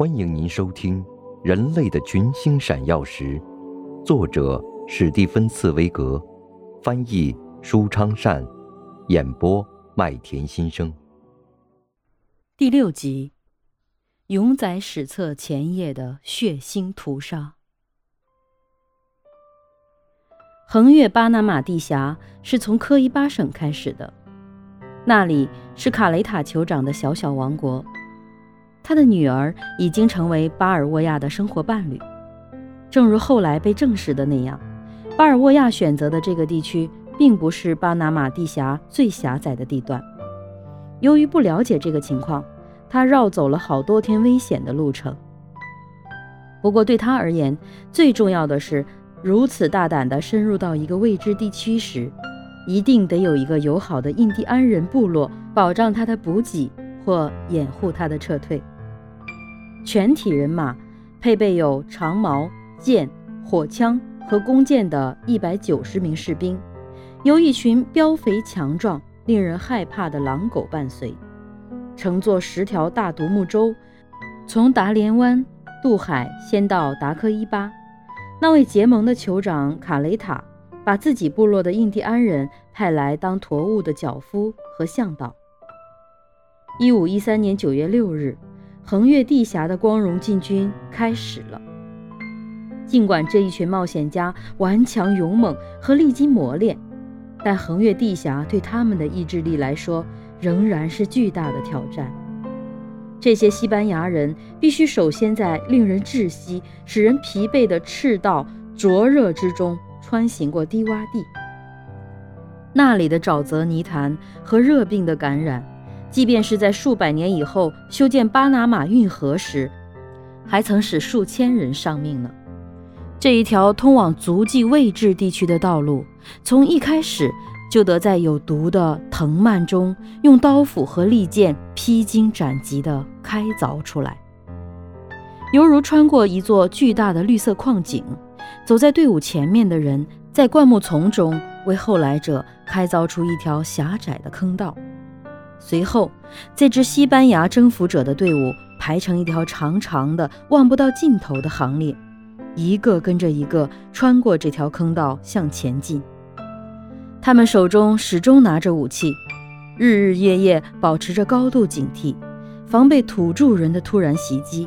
欢迎您收听《人类的群星闪耀时》，作者史蒂芬·茨威格，翻译舒昌善，演播麦田心声。第六集，永载史册前夜的血腥屠杀。横越巴拿马地峡是从科伊巴省开始的，那里是卡雷塔酋长的小小王国。他的女儿已经成为巴尔沃亚的生活伴侣，正如后来被证实的那样，巴尔沃亚选择的这个地区并不是巴拿马地峡最狭窄的地段。由于不了解这个情况，他绕走了好多天危险的路程。不过对他而言，最重要的是，如此大胆地深入到一个未知地区时，一定得有一个友好的印第安人部落保障他的补给。或掩护他的撤退。全体人马配备有长矛、剑、火枪和弓箭的一百九十名士兵，由一群膘肥强壮、令人害怕的狼狗伴随，乘坐十条大独木舟，从达连湾渡海，先到达科伊巴。那位结盟的酋长卡雷塔把自己部落的印第安人派来当驮物的脚夫和向导。一五一三年九月六日，横越地峡的光荣进军开始了。尽管这一群冒险家顽强勇猛和历经磨练，但横越地峡对他们的意志力来说仍然是巨大的挑战。这些西班牙人必须首先在令人窒息、使人疲惫的赤道灼热之中穿行过低洼地，那里的沼泽泥潭和热病的感染。即便是在数百年以后修建巴拿马运河时，还曾使数千人丧命呢。这一条通往足迹未知地区的道路，从一开始就得在有毒的藤蔓中，用刀斧和利剑披荆斩棘地开凿出来，犹如穿过一座巨大的绿色矿井。走在队伍前面的人，在灌木丛中为后来者开凿出一条狭窄的坑道。随后，这支西班牙征服者的队伍排成一条长长的、望不到尽头的行列，一个跟着一个穿过这条坑道向前进。他们手中始终拿着武器，日日夜夜保持着高度警惕，防备土著人的突然袭击。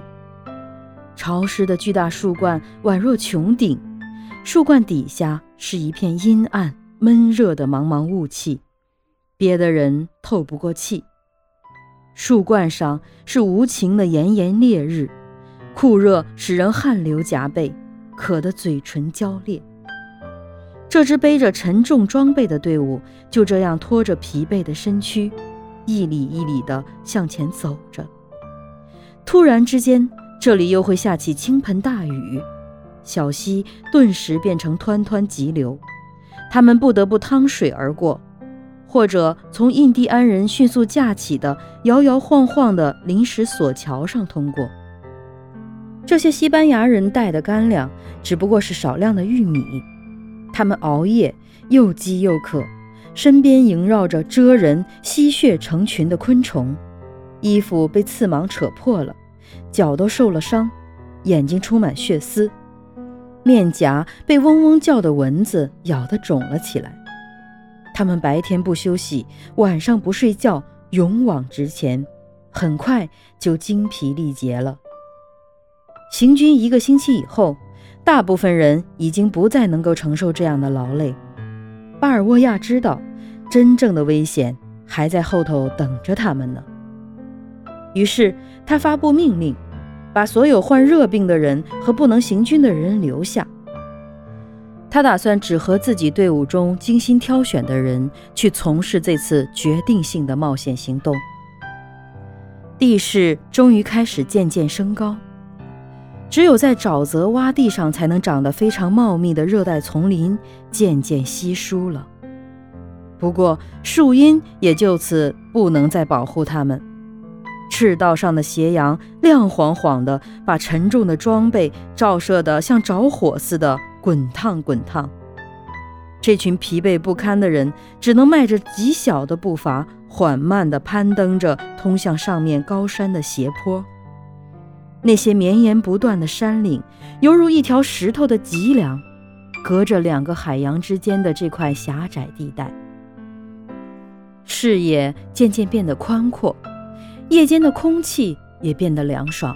潮湿的巨大树冠宛若穹顶，树冠底下是一片阴暗闷热的茫茫雾气。憋得人透不过气。树冠上是无情的炎炎烈日，酷热使人汗流浃背，渴得嘴唇焦裂。这支背着沉重装备的队伍就这样拖着疲惫的身躯，一里一里地向前走着。突然之间，这里又会下起倾盆大雨，小溪顿时变成湍湍急流，他们不得不趟水而过。或者从印第安人迅速架起的摇摇晃晃的临时索桥上通过。这些西班牙人带的干粮只不过是少量的玉米，他们熬夜，又饥又渴，身边萦绕着蜇人吸血成群的昆虫，衣服被刺芒扯破了，脚都受了伤，眼睛充满血丝，面颊被嗡嗡叫的蚊子咬得肿了起来。他们白天不休息，晚上不睡觉，勇往直前，很快就精疲力竭了。行军一个星期以后，大部分人已经不再能够承受这样的劳累。巴尔沃亚知道，真正的危险还在后头等着他们呢。于是他发布命令，把所有患热病的人和不能行军的人留下。他打算只和自己队伍中精心挑选的人去从事这次决定性的冒险行动。地势终于开始渐渐升高，只有在沼泽洼地上才能长得非常茂密的热带丛林渐渐稀疏了。不过树荫也就此不能再保护他们。赤道上的斜阳亮晃晃的，把沉重的装备照射得像着火似的。滚烫滚烫，这群疲惫不堪的人只能迈着极小的步伐，缓慢地攀登着通向上面高山的斜坡。那些绵延不断的山岭，犹如一条石头的脊梁，隔着两个海洋之间的这块狭窄地带。视野渐渐变得宽阔，夜间的空气也变得凉爽。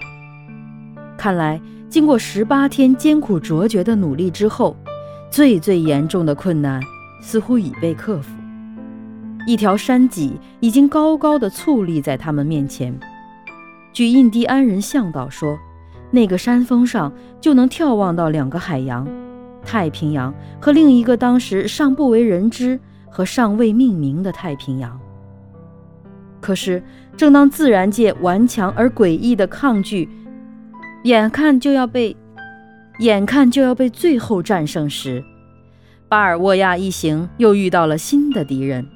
看来，经过十八天艰苦卓绝的努力之后，最最严重的困难似乎已被克服。一条山脊已经高高的矗立在他们面前。据印第安人向导说，那个山峰上就能眺望到两个海洋——太平洋和另一个当时尚不为人知和尚未命名的太平洋。可是，正当自然界顽强而诡异的抗拒，眼看就要被，眼看就要被最后战胜时，巴尔沃亚一行又遇到了新的敌人。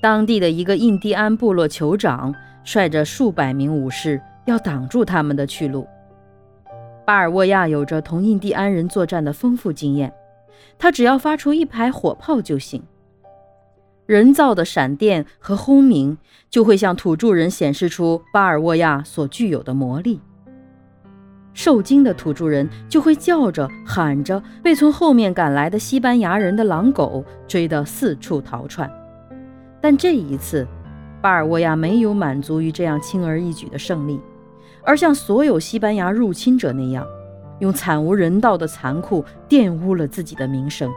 当地的一个印第安部落酋长率着数百名武士要挡住他们的去路。巴尔沃亚有着同印第安人作战的丰富经验，他只要发出一排火炮就行。人造的闪电和轰鸣就会向土著人显示出巴尔沃亚所具有的魔力。受惊的土著人就会叫着喊着，被从后面赶来的西班牙人的狼狗追得四处逃窜。但这一次，巴尔沃亚没有满足于这样轻而易举的胜利，而像所有西班牙入侵者那样，用惨无人道的残酷玷污了自己的名声。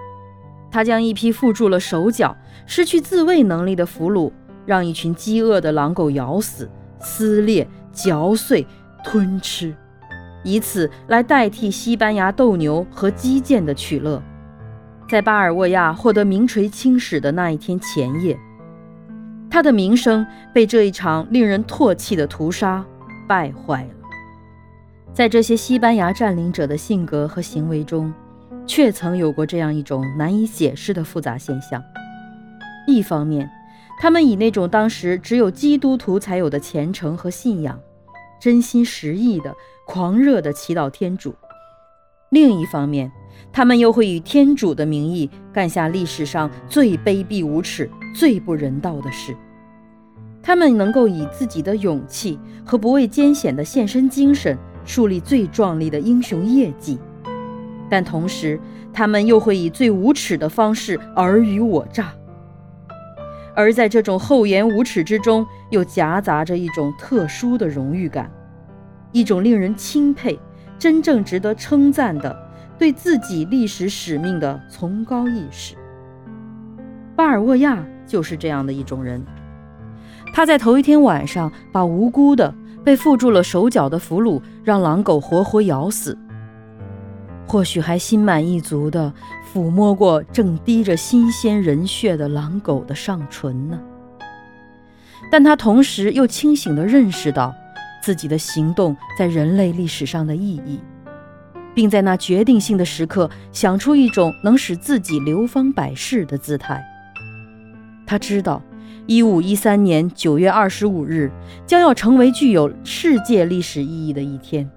他将一批缚住了手脚、失去自卫能力的俘虏，让一群饥饿的狼狗咬死、撕裂、嚼碎、吞吃，以此来代替西班牙斗牛和击剑的取乐。在巴尔沃亚获得名垂青史的那一天前夜。他的名声被这一场令人唾弃的屠杀败坏了。在这些西班牙占领者的性格和行为中，却曾有过这样一种难以解释的复杂现象：一方面，他们以那种当时只有基督徒才有的虔诚和信仰，真心实意的、狂热的祈祷天主；另一方面，他们又会以天主的名义干下历史上最卑鄙无耻。最不人道的事，他们能够以自己的勇气和不畏艰险的献身精神树立最壮丽的英雄业绩，但同时，他们又会以最无耻的方式尔虞我诈。而在这种厚颜无耻之中，又夹杂着一种特殊的荣誉感，一种令人钦佩、真正值得称赞的对自己历史使命的崇高意识。巴尔沃亚。就是这样的一种人，他在头一天晚上把无辜的被缚住了手脚的俘虏让狼狗活活咬死，或许还心满意足地抚摸过正滴着新鲜人血的狼狗的上唇呢。但他同时又清醒地认识到自己的行动在人类历史上的意义，并在那决定性的时刻想出一种能使自己流芳百世的姿态。他知道，一五一三年九月二十五日将要成为具有世界历史意义的一天，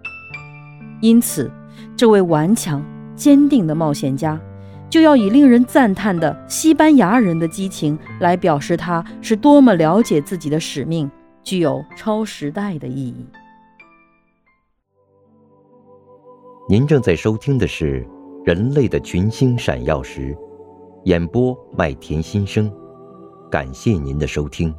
因此，这位顽强坚定的冒险家就要以令人赞叹的西班牙人的激情来表示他是多么了解自己的使命，具有超时代的意义。您正在收听的是《人类的群星闪耀时》，演播麦田心声。感谢您的收听。